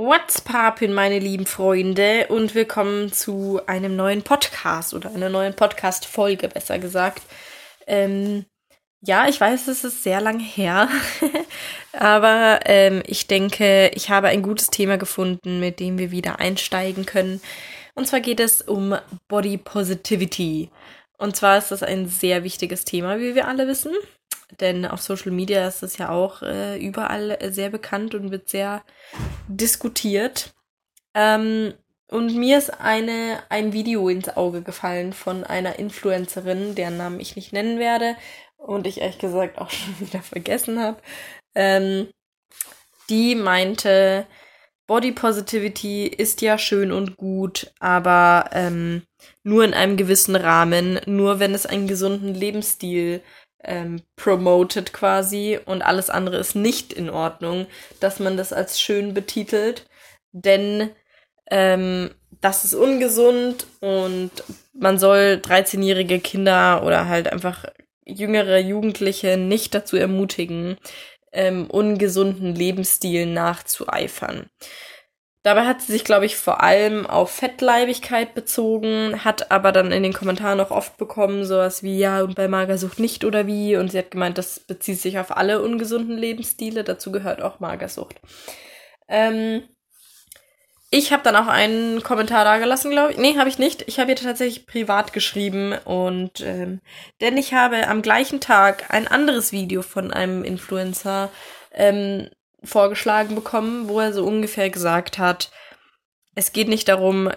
What's poppin', meine lieben Freunde, und willkommen zu einem neuen Podcast oder einer neuen Podcast-Folge, besser gesagt. Ähm, ja, ich weiß, es ist sehr lang her, aber ähm, ich denke, ich habe ein gutes Thema gefunden, mit dem wir wieder einsteigen können. Und zwar geht es um Body Positivity. Und zwar ist das ein sehr wichtiges Thema, wie wir alle wissen. Denn auf Social Media ist es ja auch äh, überall sehr bekannt und wird sehr diskutiert. Ähm, und mir ist eine, ein Video ins Auge gefallen von einer Influencerin, deren Namen ich nicht nennen werde und ich ehrlich gesagt auch schon wieder vergessen habe. Ähm, die meinte, Body Positivity ist ja schön und gut, aber ähm, nur in einem gewissen Rahmen, nur wenn es einen gesunden Lebensstil ähm, promotet quasi und alles andere ist nicht in Ordnung, dass man das als schön betitelt, denn ähm, das ist ungesund und man soll 13-jährige Kinder oder halt einfach jüngere Jugendliche nicht dazu ermutigen, ähm, ungesunden Lebensstil nachzueifern. Dabei hat sie sich, glaube ich, vor allem auf Fettleibigkeit bezogen, hat aber dann in den Kommentaren auch oft bekommen, sowas wie, ja, und bei Magersucht nicht oder wie. Und sie hat gemeint, das bezieht sich auf alle ungesunden Lebensstile, dazu gehört auch Magersucht. Ähm, ich habe dann auch einen Kommentar da gelassen, glaube ich. Nee, habe ich nicht. Ich habe ihr tatsächlich privat geschrieben und ähm, denn ich habe am gleichen Tag ein anderes Video von einem Influencer ähm, vorgeschlagen bekommen, wo er so ungefähr gesagt hat, es geht nicht darum,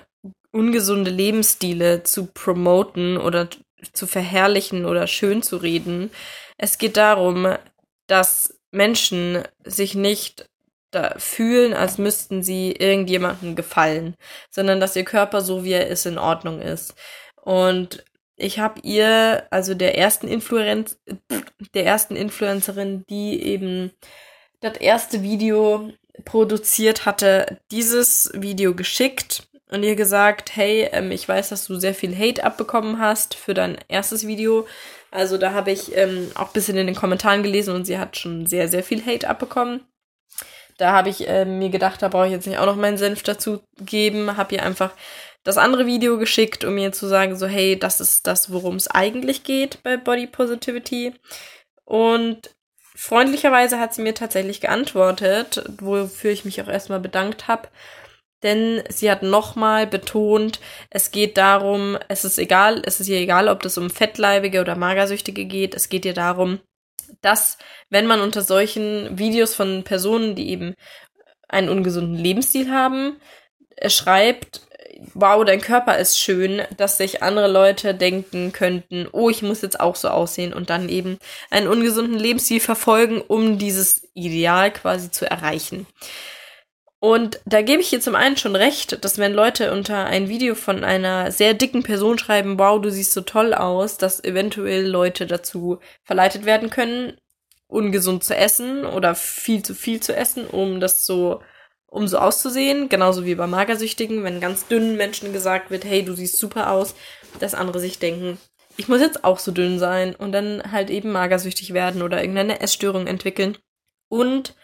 ungesunde Lebensstile zu promoten oder zu verherrlichen oder schön zu reden. Es geht darum, dass Menschen sich nicht fühlen, als müssten sie irgendjemandem gefallen, sondern dass ihr Körper so wie er ist in Ordnung ist. Und ich habe ihr, also der ersten Influenz, der ersten Influencerin, die eben das erste Video produziert hatte, dieses Video geschickt und ihr gesagt, hey, ähm, ich weiß, dass du sehr viel Hate abbekommen hast für dein erstes Video. Also da habe ich ähm, auch ein bisschen in den Kommentaren gelesen und sie hat schon sehr, sehr viel Hate abbekommen. Da habe ich äh, mir gedacht, da brauche ich jetzt nicht auch noch meinen Senf dazu geben. Habe ihr einfach das andere Video geschickt, um mir zu sagen, so, hey, das ist das, worum es eigentlich geht bei Body Positivity. Und freundlicherweise hat sie mir tatsächlich geantwortet, wofür ich mich auch erstmal bedankt habe. Denn sie hat nochmal betont, es geht darum, es ist egal, es ist ihr egal, ob das um Fettleibige oder Magersüchtige geht, es geht ihr darum, dass, wenn man unter solchen Videos von Personen, die eben einen ungesunden Lebensstil haben, schreibt, wow, dein Körper ist schön, dass sich andere Leute denken könnten, oh, ich muss jetzt auch so aussehen und dann eben einen ungesunden Lebensstil verfolgen, um dieses Ideal quasi zu erreichen. Und da gebe ich hier zum einen schon recht, dass wenn Leute unter ein Video von einer sehr dicken Person schreiben, wow, du siehst so toll aus, dass eventuell Leute dazu verleitet werden können, ungesund zu essen oder viel zu viel zu essen, um das so um so auszusehen, genauso wie bei Magersüchtigen, wenn ganz dünnen Menschen gesagt wird, hey, du siehst super aus, dass andere sich denken, ich muss jetzt auch so dünn sein und dann halt eben magersüchtig werden oder irgendeine Essstörung entwickeln. Und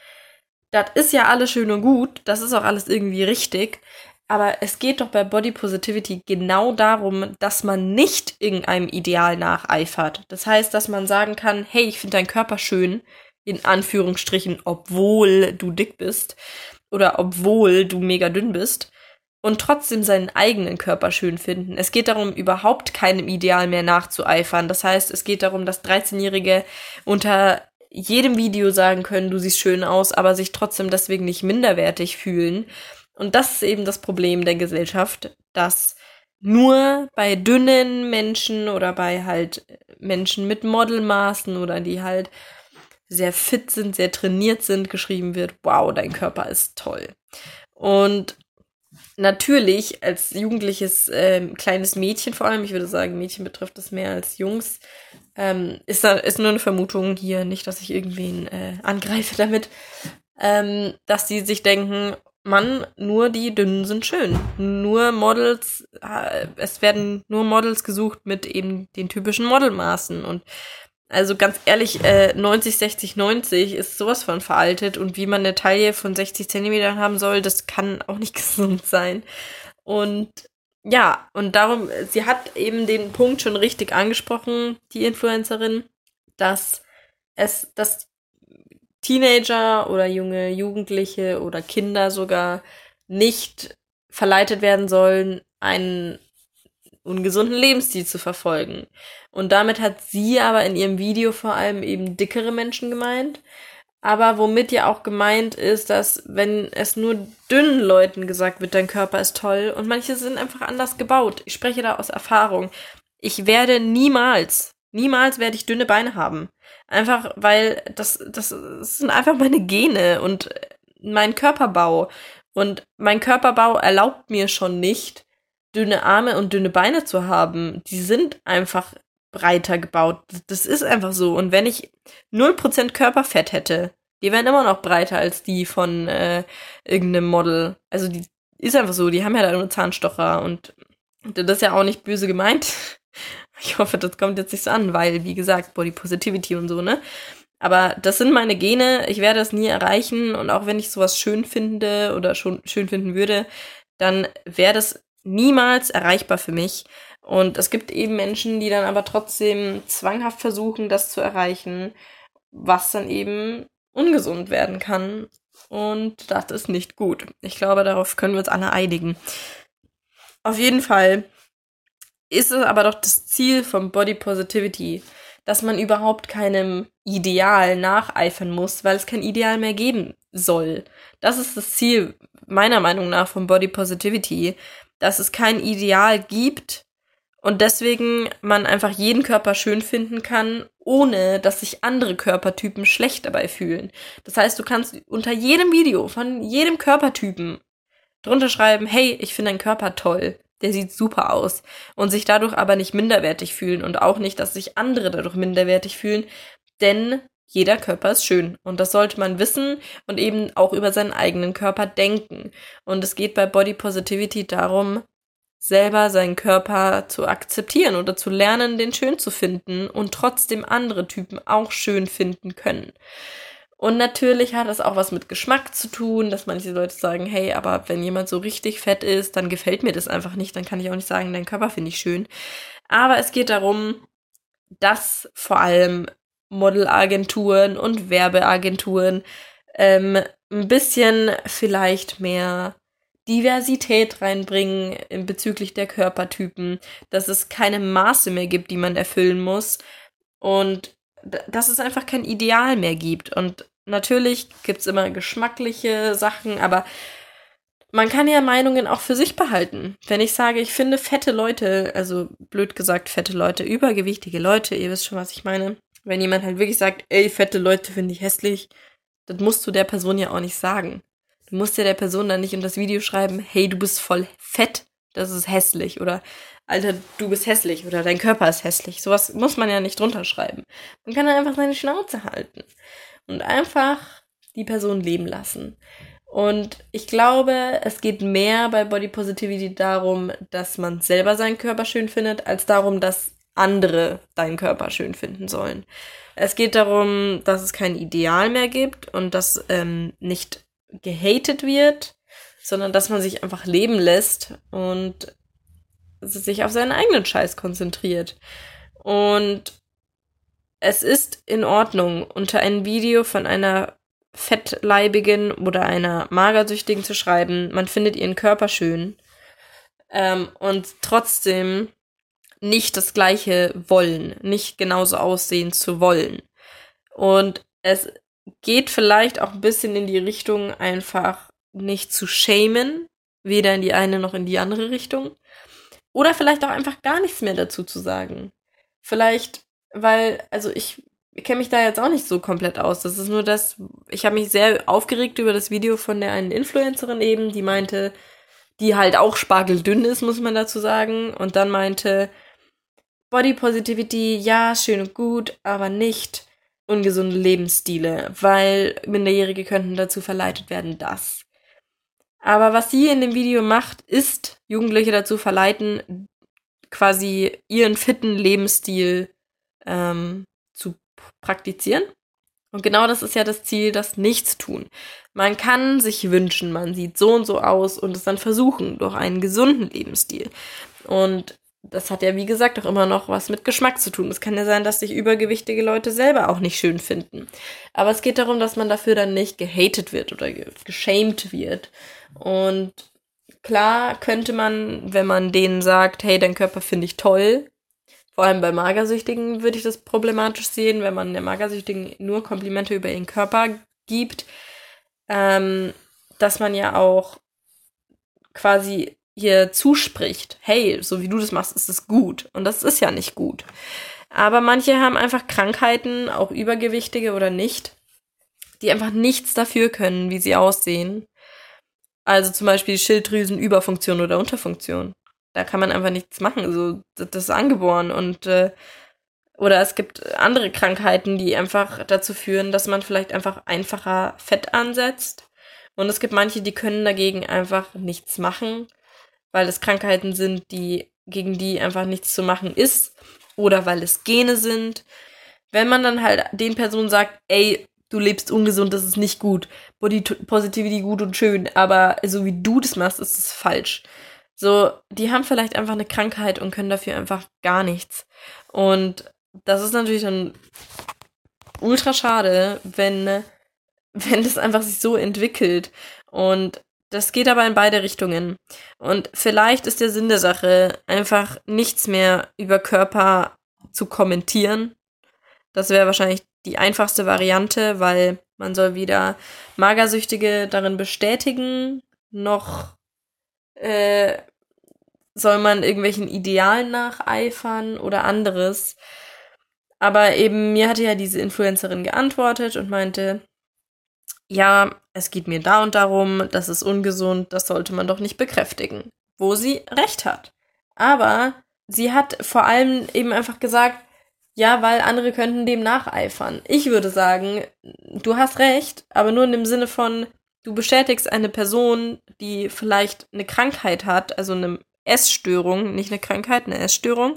das ist ja alles schön und gut, das ist auch alles irgendwie richtig, aber es geht doch bei Body Positivity genau darum, dass man nicht irgendeinem Ideal nacheifert. Das heißt, dass man sagen kann, hey, ich finde deinen Körper schön, in Anführungsstrichen, obwohl du dick bist oder obwohl du mega dünn bist und trotzdem seinen eigenen Körper schön finden. Es geht darum, überhaupt keinem Ideal mehr nachzueifern. Das heißt, es geht darum, dass 13-Jährige unter jedem Video sagen können, du siehst schön aus, aber sich trotzdem deswegen nicht minderwertig fühlen. Und das ist eben das Problem der Gesellschaft, dass nur bei dünnen Menschen oder bei halt Menschen mit Modelmaßen oder die halt sehr fit sind, sehr trainiert sind, geschrieben wird, wow, dein Körper ist toll. Und natürlich als jugendliches äh, kleines Mädchen vor allem, ich würde sagen, Mädchen betrifft das mehr als Jungs, ähm, ist da ist nur eine Vermutung hier, nicht, dass ich irgendwen äh, angreife damit, ähm, dass die sich denken, Mann, nur die Dünnen sind schön. Nur Models, äh, es werden nur Models gesucht mit eben den typischen Modelmaßen und Also ganz ehrlich, äh, 90, 60, 90 ist sowas von veraltet und wie man eine Taille von 60 Zentimetern haben soll, das kann auch nicht gesund sein. Und ja, und darum, sie hat eben den Punkt schon richtig angesprochen, die Influencerin, dass es, dass Teenager oder junge Jugendliche oder Kinder sogar nicht verleitet werden sollen, einen ungesunden Lebensstil zu verfolgen. Und damit hat sie aber in ihrem Video vor allem eben dickere Menschen gemeint. Aber womit ja auch gemeint ist, dass wenn es nur dünnen Leuten gesagt wird, dein Körper ist toll und manche sind einfach anders gebaut. Ich spreche da aus Erfahrung. Ich werde niemals, niemals werde ich dünne Beine haben. Einfach weil das, das, sind einfach meine Gene und mein Körperbau. Und mein Körperbau erlaubt mir schon nicht, dünne Arme und dünne Beine zu haben. Die sind einfach breiter gebaut. Das ist einfach so. Und wenn ich 0% Körperfett hätte, die wären immer noch breiter als die von äh, irgendeinem Model. Also die ist einfach so, die haben ja da nur Zahnstocher und das ist ja auch nicht böse gemeint. Ich hoffe, das kommt jetzt nicht so an, weil, wie gesagt, Body Positivity und so, ne? Aber das sind meine Gene, ich werde das nie erreichen und auch wenn ich sowas schön finde oder schon schön finden würde, dann wäre das niemals erreichbar für mich. Und es gibt eben Menschen, die dann aber trotzdem zwanghaft versuchen, das zu erreichen, was dann eben ungesund werden kann. Und das ist nicht gut. Ich glaube, darauf können wir uns alle einigen. Auf jeden Fall ist es aber doch das Ziel von Body Positivity, dass man überhaupt keinem Ideal nacheifern muss, weil es kein Ideal mehr geben soll. Das ist das Ziel meiner Meinung nach von Body Positivity, dass es kein Ideal gibt und deswegen man einfach jeden Körper schön finden kann, ohne dass sich andere Körpertypen schlecht dabei fühlen. Das heißt, du kannst unter jedem Video von jedem Körpertypen drunter schreiben, hey, ich finde deinen Körper toll, der sieht super aus und sich dadurch aber nicht minderwertig fühlen und auch nicht, dass sich andere dadurch minderwertig fühlen, denn jeder Körper ist schön und das sollte man wissen und eben auch über seinen eigenen Körper denken. Und es geht bei Body Positivity darum, selber seinen Körper zu akzeptieren oder zu lernen, den schön zu finden und trotzdem andere Typen auch schön finden können. Und natürlich hat das auch was mit Geschmack zu tun, dass manche Leute sagen, hey, aber wenn jemand so richtig fett ist, dann gefällt mir das einfach nicht, dann kann ich auch nicht sagen, dein Körper finde ich schön. Aber es geht darum, dass vor allem Modelagenturen und Werbeagenturen ähm, ein bisschen vielleicht mehr Diversität reinbringen bezüglich der Körpertypen, dass es keine Maße mehr gibt, die man erfüllen muss und dass es einfach kein Ideal mehr gibt. Und natürlich gibt es immer geschmackliche Sachen, aber man kann ja Meinungen auch für sich behalten. Wenn ich sage, ich finde fette Leute, also blöd gesagt fette Leute, übergewichtige Leute, ihr wisst schon, was ich meine, wenn jemand halt wirklich sagt, ey, fette Leute finde ich hässlich, das musst du der Person ja auch nicht sagen. Du musst ja der Person dann nicht in das Video schreiben, hey, du bist voll fett, das ist hässlich oder Alter, du bist hässlich oder dein Körper ist hässlich. Sowas muss man ja nicht drunter schreiben. Man kann dann einfach seine Schnauze halten und einfach die Person leben lassen. Und ich glaube, es geht mehr bei Body Positivity darum, dass man selber seinen Körper schön findet, als darum, dass andere deinen Körper schön finden sollen. Es geht darum, dass es kein Ideal mehr gibt und dass ähm, nicht gehatet wird, sondern dass man sich einfach leben lässt und sich auf seinen eigenen Scheiß konzentriert. Und es ist in Ordnung, unter ein Video von einer fettleibigen oder einer magersüchtigen zu schreiben, man findet ihren Körper schön ähm, und trotzdem nicht das gleiche wollen, nicht genauso aussehen zu wollen. Und es geht vielleicht auch ein bisschen in die Richtung, einfach nicht zu shamen, weder in die eine noch in die andere Richtung. Oder vielleicht auch einfach gar nichts mehr dazu zu sagen. Vielleicht, weil, also ich, ich kenne mich da jetzt auch nicht so komplett aus. Das ist nur das, ich habe mich sehr aufgeregt über das Video von der einen Influencerin eben, die meinte, die halt auch spargeldünn ist, muss man dazu sagen. Und dann meinte, Body Positivity, ja, schön und gut, aber nicht ungesunde Lebensstile, weil Minderjährige könnten dazu verleitet werden, das. Aber was sie in dem Video macht, ist Jugendliche dazu verleiten, quasi ihren fitten Lebensstil ähm, zu praktizieren. Und genau das ist ja das Ziel, das Nichtstun. Man kann sich wünschen, man sieht so und so aus und es dann versuchen durch einen gesunden Lebensstil. Und das hat ja, wie gesagt, auch immer noch was mit Geschmack zu tun. Es kann ja sein, dass sich übergewichtige Leute selber auch nicht schön finden. Aber es geht darum, dass man dafür dann nicht gehatet wird oder geschämt wird. Und klar könnte man, wenn man denen sagt, hey, dein Körper finde ich toll, vor allem bei Magersüchtigen würde ich das problematisch sehen, wenn man der Magersüchtigen nur Komplimente über ihren Körper gibt, ähm, dass man ja auch quasi hier zuspricht, hey, so wie du das machst, ist es gut. Und das ist ja nicht gut. Aber manche haben einfach Krankheiten, auch übergewichtige oder nicht, die einfach nichts dafür können, wie sie aussehen. Also zum Beispiel Schilddrüsenüberfunktion oder Unterfunktion. Da kann man einfach nichts machen. So, das ist angeboren und äh, oder es gibt andere Krankheiten, die einfach dazu führen, dass man vielleicht einfach einfacher Fett ansetzt. Und es gibt manche, die können dagegen einfach nichts machen, weil es Krankheiten sind, die gegen die einfach nichts zu machen ist oder weil es Gene sind. Wenn man dann halt den Personen sagt, ey, du lebst ungesund, das ist nicht gut, Body Positivity gut und schön, aber so wie du das machst, ist es falsch. So, die haben vielleicht einfach eine Krankheit und können dafür einfach gar nichts. Und das ist natürlich dann ultra schade, wenn, wenn das einfach sich so entwickelt. Und das geht aber in beide Richtungen. Und vielleicht ist der Sinn der Sache, einfach nichts mehr über Körper zu kommentieren. Das wäre wahrscheinlich die einfachste Variante, weil man soll weder Magersüchtige darin bestätigen, noch äh, soll man irgendwelchen Idealen nacheifern oder anderes. Aber eben mir hatte ja diese Influencerin geantwortet und meinte, ja, es geht mir da und darum, das ist ungesund, das sollte man doch nicht bekräftigen. Wo sie recht hat. Aber sie hat vor allem eben einfach gesagt, ja, weil andere könnten dem nacheifern. Ich würde sagen, du hast recht, aber nur in dem Sinne von, du bestätigst eine Person, die vielleicht eine Krankheit hat, also eine Essstörung, nicht eine Krankheit, eine Essstörung,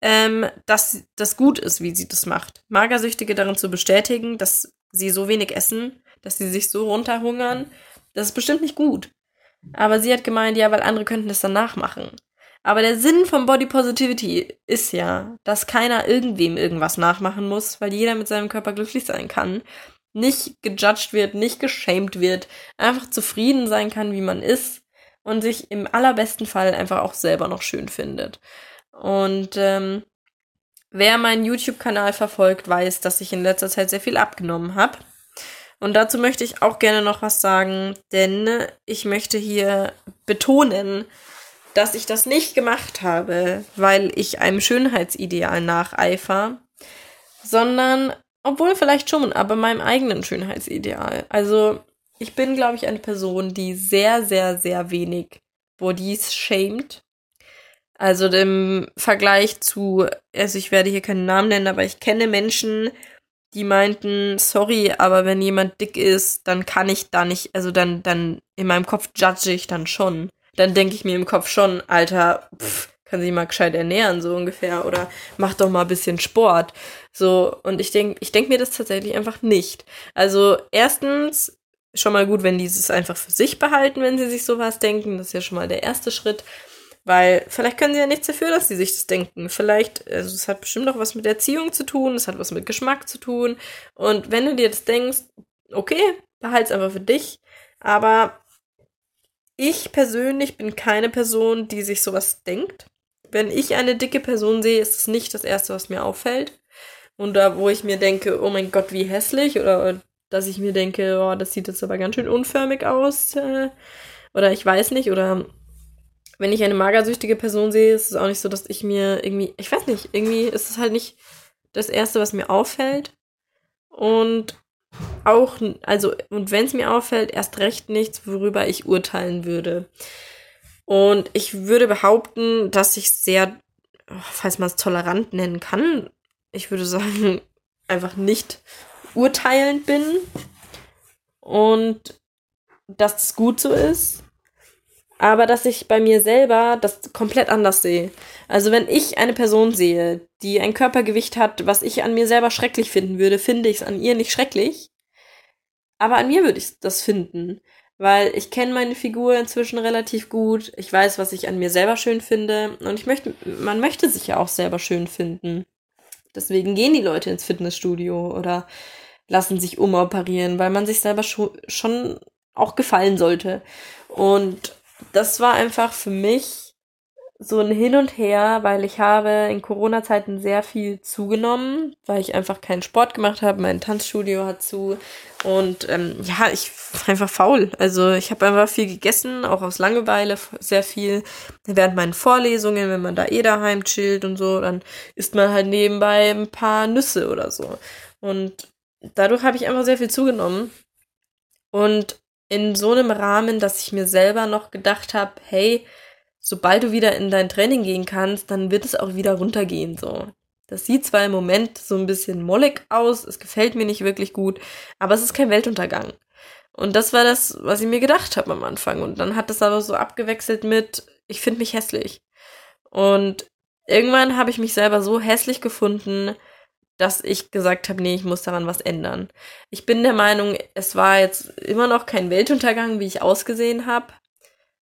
ähm, dass das gut ist, wie sie das macht. Magersüchtige darin zu bestätigen, dass sie so wenig essen, dass sie sich so runterhungern, das ist bestimmt nicht gut. Aber sie hat gemeint, ja, weil andere könnten das dann nachmachen. Aber der Sinn von Body Positivity ist ja, dass keiner irgendwem irgendwas nachmachen muss, weil jeder mit seinem Körper glücklich sein kann nicht gejudged wird, nicht geschämt wird, einfach zufrieden sein kann, wie man ist und sich im allerbesten Fall einfach auch selber noch schön findet. Und ähm, wer meinen YouTube-Kanal verfolgt, weiß, dass ich in letzter Zeit sehr viel abgenommen habe. Und dazu möchte ich auch gerne noch was sagen, denn ich möchte hier betonen, dass ich das nicht gemacht habe, weil ich einem Schönheitsideal nacheifer, sondern obwohl vielleicht schon, aber meinem eigenen Schönheitsideal. Also ich bin, glaube ich, eine Person, die sehr, sehr, sehr wenig Bodies shamed. Also im Vergleich zu, also ich werde hier keinen Namen nennen, aber ich kenne Menschen, die meinten, sorry, aber wenn jemand dick ist, dann kann ich da nicht, also dann, dann in meinem Kopf judge ich dann schon. Dann denke ich mir im Kopf schon, Alter, pff, kann sich mal gescheit ernähren, so ungefähr, oder mach doch mal ein bisschen Sport. So, und ich denke, ich denke mir das tatsächlich einfach nicht. Also, erstens, schon mal gut, wenn die es einfach für sich behalten, wenn sie sich sowas denken. Das ist ja schon mal der erste Schritt. Weil vielleicht können sie ja nichts dafür, dass sie sich das denken. Vielleicht, also es hat bestimmt auch was mit Erziehung zu tun, es hat was mit Geschmack zu tun. Und wenn du dir das denkst, okay, behalt's einfach für dich. Aber ich persönlich bin keine Person, die sich sowas denkt wenn ich eine dicke Person sehe, ist es nicht das Erste, was mir auffällt. Und da, wo ich mir denke, oh mein Gott, wie hässlich, oder dass ich mir denke, oh, das sieht jetzt aber ganz schön unförmig aus, äh, oder ich weiß nicht, oder wenn ich eine magersüchtige Person sehe, ist es auch nicht so, dass ich mir irgendwie, ich weiß nicht, irgendwie ist es halt nicht das Erste, was mir auffällt. Und auch, also, und wenn es mir auffällt, erst recht nichts, worüber ich urteilen würde. Und ich würde behaupten, dass ich sehr, falls man es tolerant nennen kann, ich würde sagen, einfach nicht urteilend bin und dass es gut so ist. Aber dass ich bei mir selber das komplett anders sehe. Also wenn ich eine Person sehe, die ein Körpergewicht hat, was ich an mir selber schrecklich finden würde, finde ich es an ihr nicht schrecklich. Aber an mir würde ich das finden. Weil ich kenne meine Figur inzwischen relativ gut. Ich weiß, was ich an mir selber schön finde. Und ich möchte, man möchte sich ja auch selber schön finden. Deswegen gehen die Leute ins Fitnessstudio oder lassen sich umoperieren, weil man sich selber schon auch gefallen sollte. Und das war einfach für mich so ein Hin und Her, weil ich habe in Corona-Zeiten sehr viel zugenommen, weil ich einfach keinen Sport gemacht habe. Mein Tanzstudio hat zu. Und ähm, ja, ich war einfach faul. Also ich habe einfach viel gegessen, auch aus Langeweile sehr viel. Während meinen Vorlesungen, wenn man da eh daheim chillt und so, dann isst man halt nebenbei ein paar Nüsse oder so. Und dadurch habe ich einfach sehr viel zugenommen. Und in so einem Rahmen, dass ich mir selber noch gedacht habe, hey, sobald du wieder in dein Training gehen kannst, dann wird es auch wieder runtergehen, so. Das sieht zwar im Moment so ein bisschen mollig aus, es gefällt mir nicht wirklich gut, aber es ist kein Weltuntergang. Und das war das, was ich mir gedacht habe am Anfang. Und dann hat es aber so abgewechselt mit, ich finde mich hässlich. Und irgendwann habe ich mich selber so hässlich gefunden, dass ich gesagt habe, nee, ich muss daran was ändern. Ich bin der Meinung, es war jetzt immer noch kein Weltuntergang, wie ich ausgesehen habe,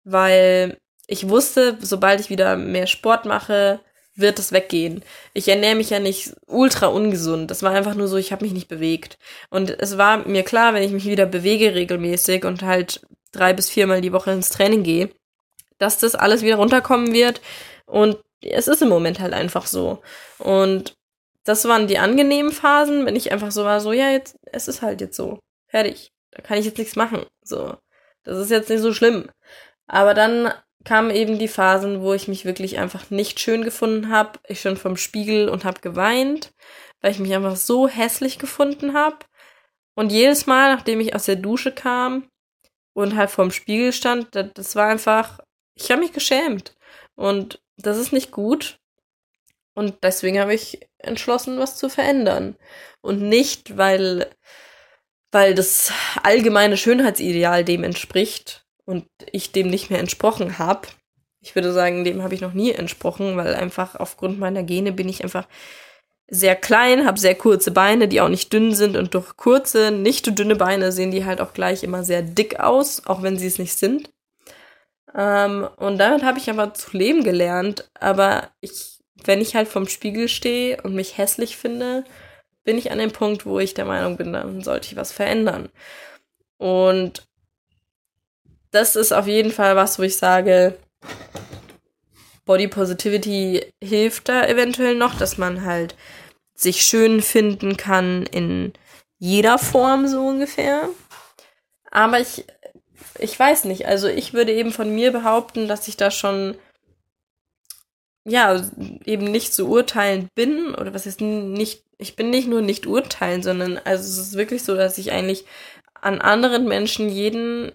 weil ich wusste, sobald ich wieder mehr Sport mache, wird es weggehen. Ich ernähre mich ja nicht ultra ungesund. Das war einfach nur so, ich habe mich nicht bewegt. Und es war mir klar, wenn ich mich wieder bewege regelmäßig und halt drei bis viermal die Woche ins Training gehe, dass das alles wieder runterkommen wird. Und es ist im Moment halt einfach so. Und das waren die angenehmen Phasen, wenn ich einfach so war, so, ja, jetzt, es ist halt jetzt so. Fertig. Da kann ich jetzt nichts machen. So. Das ist jetzt nicht so schlimm. Aber dann kamen eben die Phasen, wo ich mich wirklich einfach nicht schön gefunden habe. Ich schon vom Spiegel und habe geweint, weil ich mich einfach so hässlich gefunden habe. Und jedes Mal, nachdem ich aus der Dusche kam und halt vorm Spiegel stand, das war einfach, ich habe mich geschämt. Und das ist nicht gut. Und deswegen habe ich entschlossen, was zu verändern. Und nicht, weil, weil das allgemeine Schönheitsideal dem entspricht und ich dem nicht mehr entsprochen habe. Ich würde sagen, dem habe ich noch nie entsprochen, weil einfach aufgrund meiner Gene bin ich einfach sehr klein, habe sehr kurze Beine, die auch nicht dünn sind und durch kurze, nicht dünne Beine sehen die halt auch gleich immer sehr dick aus, auch wenn sie es nicht sind. Ähm, und damit habe ich aber zu leben gelernt, aber ich wenn ich halt vom Spiegel stehe und mich hässlich finde, bin ich an dem Punkt, wo ich der Meinung bin, dann sollte ich was verändern. Und das ist auf jeden Fall was, wo ich sage, Body Positivity hilft da eventuell noch, dass man halt sich schön finden kann in jeder Form so ungefähr. Aber ich, ich weiß nicht, also ich würde eben von mir behaupten, dass ich da schon ja, eben nicht zu urteilen bin, oder was ist nicht, ich bin nicht nur nicht urteilen, sondern also es ist wirklich so, dass ich eigentlich an anderen Menschen jeden,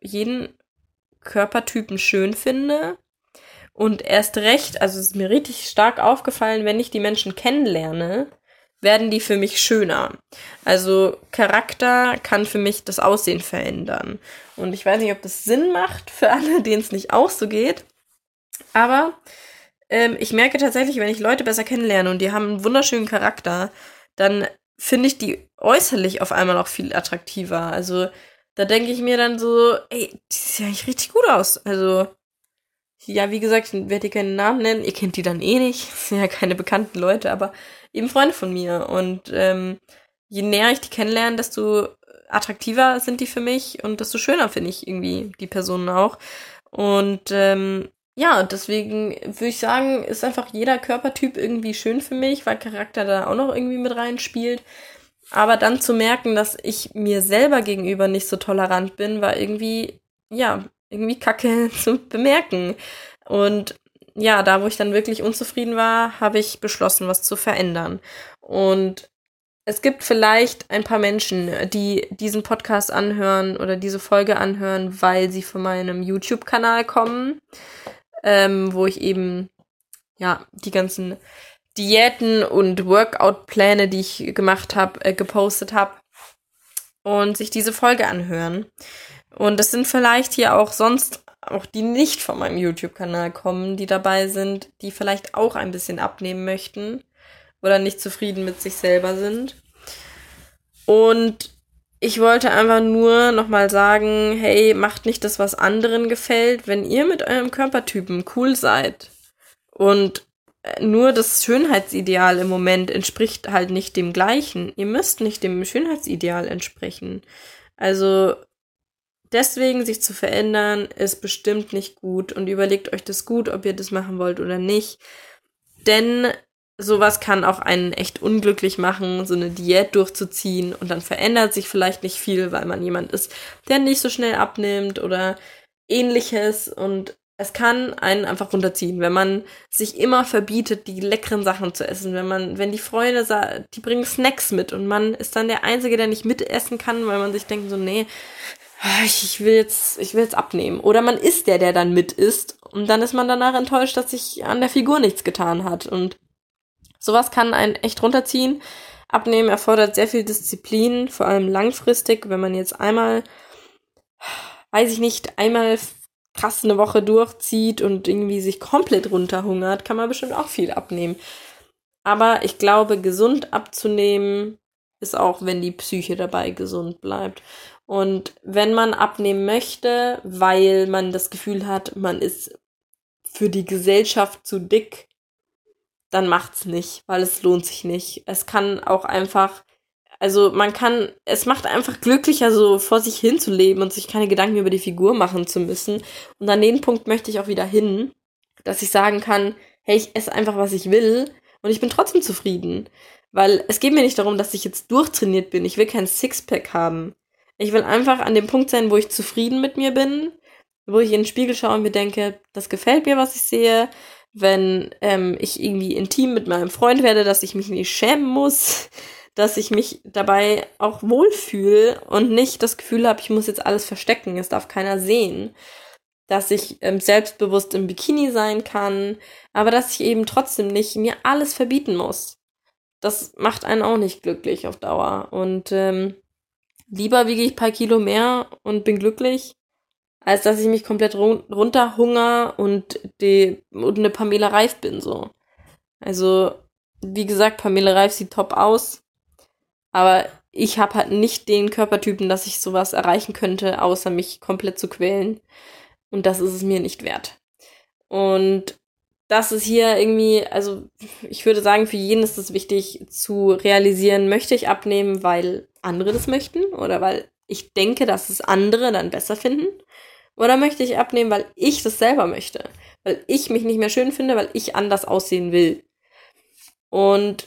jeden Körpertypen schön finde. Und erst recht, also es ist mir richtig stark aufgefallen, wenn ich die Menschen kennenlerne, werden die für mich schöner. Also Charakter kann für mich das Aussehen verändern. Und ich weiß nicht, ob das Sinn macht für alle, denen es nicht auch so geht. Aber ähm, ich merke tatsächlich, wenn ich Leute besser kennenlerne und die haben einen wunderschönen Charakter, dann finde ich die äußerlich auf einmal auch viel attraktiver. Also da denke ich mir dann so, ey, die sieht ja eigentlich richtig gut aus. Also, ja, wie gesagt, ich werde ihr keinen Namen nennen. Ihr kennt die dann eh nicht. Das sind ja keine bekannten Leute, aber eben Freunde von mir. Und ähm, je näher ich die kennenlerne, desto attraktiver sind die für mich und desto schöner finde ich irgendwie die Personen auch. Und ähm, ja, deswegen würde ich sagen, ist einfach jeder Körpertyp irgendwie schön für mich, weil Charakter da auch noch irgendwie mit reinspielt. Aber dann zu merken, dass ich mir selber gegenüber nicht so tolerant bin, war irgendwie, ja, irgendwie kacke zu bemerken. Und ja, da wo ich dann wirklich unzufrieden war, habe ich beschlossen, was zu verändern. Und es gibt vielleicht ein paar Menschen, die diesen Podcast anhören oder diese Folge anhören, weil sie von meinem YouTube-Kanal kommen ähm, wo ich eben ja die ganzen Diäten und Workout-Pläne, die ich gemacht habe, äh, gepostet habe und sich diese Folge anhören. Und es sind vielleicht hier auch sonst auch die nicht von meinem YouTube-Kanal kommen, die dabei sind, die vielleicht auch ein bisschen abnehmen möchten oder nicht zufrieden mit sich selber sind. Und ich wollte einfach nur nochmal sagen, hey, macht nicht das, was anderen gefällt. Wenn ihr mit eurem Körpertypen cool seid und nur das Schönheitsideal im Moment entspricht halt nicht dem gleichen. Ihr müsst nicht dem Schönheitsideal entsprechen. Also deswegen sich zu verändern ist bestimmt nicht gut und überlegt euch das gut, ob ihr das machen wollt oder nicht. Denn sowas kann auch einen echt unglücklich machen, so eine Diät durchzuziehen und dann verändert sich vielleicht nicht viel, weil man jemand ist, der nicht so schnell abnimmt oder ähnliches und es kann einen einfach runterziehen, wenn man sich immer verbietet, die leckeren Sachen zu essen. Wenn man, wenn die Freunde, die bringen Snacks mit und man ist dann der Einzige, der nicht mitessen kann, weil man sich denkt so, nee, ich will jetzt, ich will jetzt abnehmen. Oder man ist der, der dann mit isst und dann ist man danach enttäuscht, dass sich an der Figur nichts getan hat und sowas kann einen echt runterziehen. Abnehmen erfordert sehr viel Disziplin, vor allem langfristig, wenn man jetzt einmal, weiß ich nicht, einmal krass eine Woche durchzieht und irgendwie sich komplett runterhungert, kann man bestimmt auch viel abnehmen. Aber ich glaube, gesund abzunehmen ist auch, wenn die Psyche dabei gesund bleibt. Und wenn man abnehmen möchte, weil man das Gefühl hat, man ist für die Gesellschaft zu dick, dann macht's nicht, weil es lohnt sich nicht. Es kann auch einfach also man kann, es macht einfach glücklicher, so vor sich hin zu leben und sich keine Gedanken über die Figur machen zu müssen. Und an den Punkt möchte ich auch wieder hin, dass ich sagen kann, hey, ich esse einfach, was ich will und ich bin trotzdem zufrieden. Weil es geht mir nicht darum, dass ich jetzt durchtrainiert bin. Ich will kein Sixpack haben. Ich will einfach an dem Punkt sein, wo ich zufrieden mit mir bin, wo ich in den Spiegel schaue und mir denke, das gefällt mir, was ich sehe. Wenn ähm, ich irgendwie intim mit meinem Freund werde, dass ich mich nicht schämen muss dass ich mich dabei auch wohlfühle und nicht das Gefühl habe, ich muss jetzt alles verstecken, es darf keiner sehen. Dass ich ähm, selbstbewusst im Bikini sein kann, aber dass ich eben trotzdem nicht mir alles verbieten muss. Das macht einen auch nicht glücklich auf Dauer. Und ähm, lieber wiege ich paar Kilo mehr und bin glücklich, als dass ich mich komplett run runterhunger und, die, und eine Pamela Reif bin so. Also, wie gesagt, Pamela Reif sieht top aus. Aber ich habe halt nicht den Körpertypen, dass ich sowas erreichen könnte, außer mich komplett zu quälen. Und das ist es mir nicht wert. Und das ist hier irgendwie, also ich würde sagen, für jeden ist es wichtig zu realisieren, möchte ich abnehmen, weil andere das möchten oder weil ich denke, dass es andere dann besser finden. Oder möchte ich abnehmen, weil ich das selber möchte? Weil ich mich nicht mehr schön finde, weil ich anders aussehen will. Und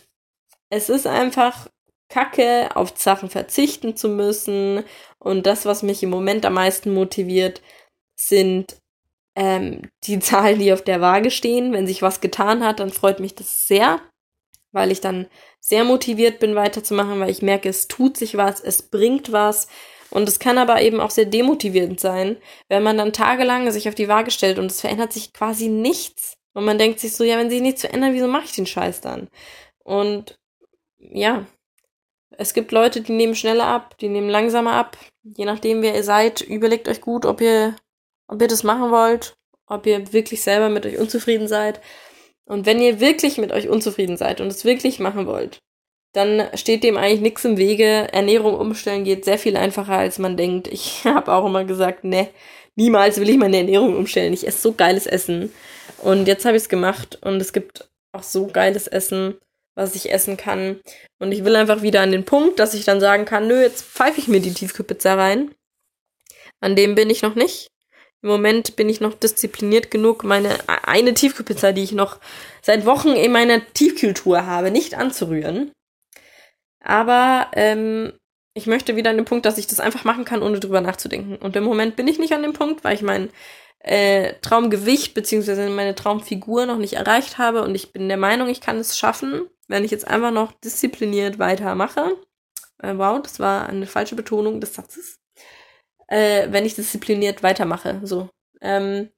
es ist einfach kacke, auf Sachen verzichten zu müssen. Und das, was mich im Moment am meisten motiviert, sind ähm, die Zahlen, die auf der Waage stehen. Wenn sich was getan hat, dann freut mich das sehr, weil ich dann sehr motiviert bin, weiterzumachen, weil ich merke, es tut sich was, es bringt was. Und es kann aber eben auch sehr demotivierend sein, wenn man dann tagelang sich auf die Waage stellt und es verändert sich quasi nichts. Und man denkt sich so, ja, wenn sich nichts verändert, wieso mache ich den Scheiß dann? Und ja, es gibt Leute, die nehmen schneller ab, die nehmen langsamer ab. Je nachdem, wer ihr seid, überlegt euch gut, ob ihr, ob ihr das machen wollt, ob ihr wirklich selber mit euch unzufrieden seid. Und wenn ihr wirklich mit euch unzufrieden seid und es wirklich machen wollt, dann steht dem eigentlich nichts im Wege. Ernährung umstellen geht sehr viel einfacher, als man denkt. Ich habe auch immer gesagt, ne, niemals will ich meine Ernährung umstellen. Ich esse so geiles Essen. Und jetzt habe ich es gemacht und es gibt auch so geiles Essen was ich essen kann. Und ich will einfach wieder an den Punkt, dass ich dann sagen kann, nö, jetzt pfeife ich mir die Tiefkühlpizza rein. An dem bin ich noch nicht. Im Moment bin ich noch diszipliniert genug, meine eine Tiefkühlpizza, die ich noch seit Wochen in meiner Tiefkühltour habe, nicht anzurühren. Aber ähm, ich möchte wieder an den Punkt, dass ich das einfach machen kann, ohne drüber nachzudenken. Und im Moment bin ich nicht an dem Punkt, weil ich mein äh, Traumgewicht beziehungsweise meine Traumfigur noch nicht erreicht habe. Und ich bin der Meinung, ich kann es schaffen wenn ich jetzt einfach noch diszipliniert weitermache, äh, wow, das war eine falsche Betonung des Satzes, äh, wenn ich diszipliniert weitermache, so. Ähm,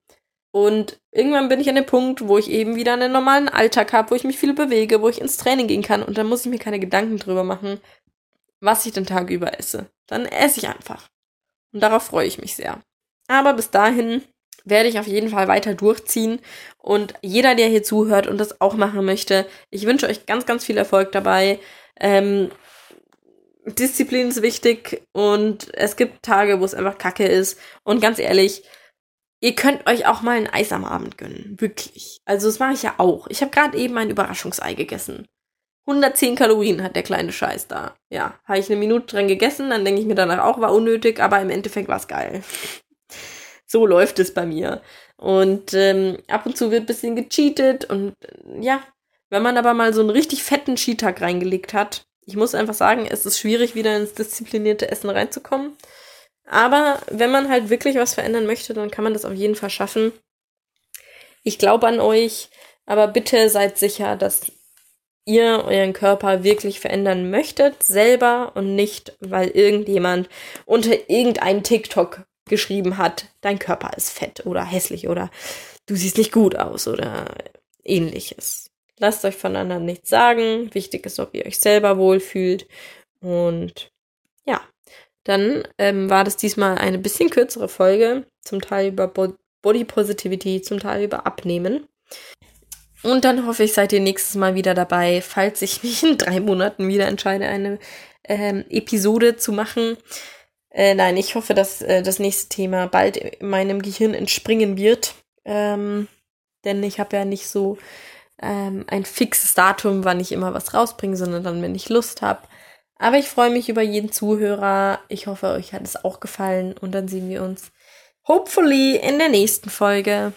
und irgendwann bin ich an dem Punkt, wo ich eben wieder einen normalen Alltag habe, wo ich mich viel bewege, wo ich ins Training gehen kann und dann muss ich mir keine Gedanken drüber machen, was ich den Tag über esse. Dann esse ich einfach. Und darauf freue ich mich sehr. Aber bis dahin werde ich auf jeden Fall weiter durchziehen. Und jeder, der hier zuhört und das auch machen möchte, ich wünsche euch ganz, ganz viel Erfolg dabei. Ähm, Disziplin ist wichtig und es gibt Tage, wo es einfach kacke ist. Und ganz ehrlich, ihr könnt euch auch mal ein Eis am Abend gönnen. Wirklich. Also das mache ich ja auch. Ich habe gerade eben ein Überraschungsei gegessen. 110 Kalorien hat der kleine Scheiß da. Ja, habe ich eine Minute dran gegessen, dann denke ich mir danach auch, war unnötig, aber im Endeffekt war es geil. so läuft es bei mir. Und ähm, ab und zu wird ein bisschen gecheatet und äh, ja, wenn man aber mal so einen richtig fetten Cheat-Tag reingelegt hat, ich muss einfach sagen, es ist schwierig, wieder ins disziplinierte Essen reinzukommen. Aber wenn man halt wirklich was verändern möchte, dann kann man das auf jeden Fall schaffen. Ich glaube an euch, aber bitte seid sicher, dass ihr euren Körper wirklich verändern möchtet, selber und nicht, weil irgendjemand unter irgendein TikTok geschrieben hat, dein Körper ist fett oder hässlich oder du siehst nicht gut aus oder ähnliches. Lasst euch voneinander nichts sagen. Wichtig ist, ob ihr euch selber wohlfühlt. Und ja, dann ähm, war das diesmal eine bisschen kürzere Folge, zum Teil über Body Positivity, zum Teil über Abnehmen. Und dann hoffe ich, seid ihr nächstes Mal wieder dabei, falls ich mich in drei Monaten wieder entscheide, eine ähm, Episode zu machen. Äh, nein, ich hoffe, dass äh, das nächste Thema bald in meinem Gehirn entspringen wird. Ähm, denn ich habe ja nicht so ähm, ein fixes Datum, wann ich immer was rausbringe, sondern dann, wenn ich Lust habe. Aber ich freue mich über jeden Zuhörer. Ich hoffe, euch hat es auch gefallen und dann sehen wir uns hopefully in der nächsten Folge.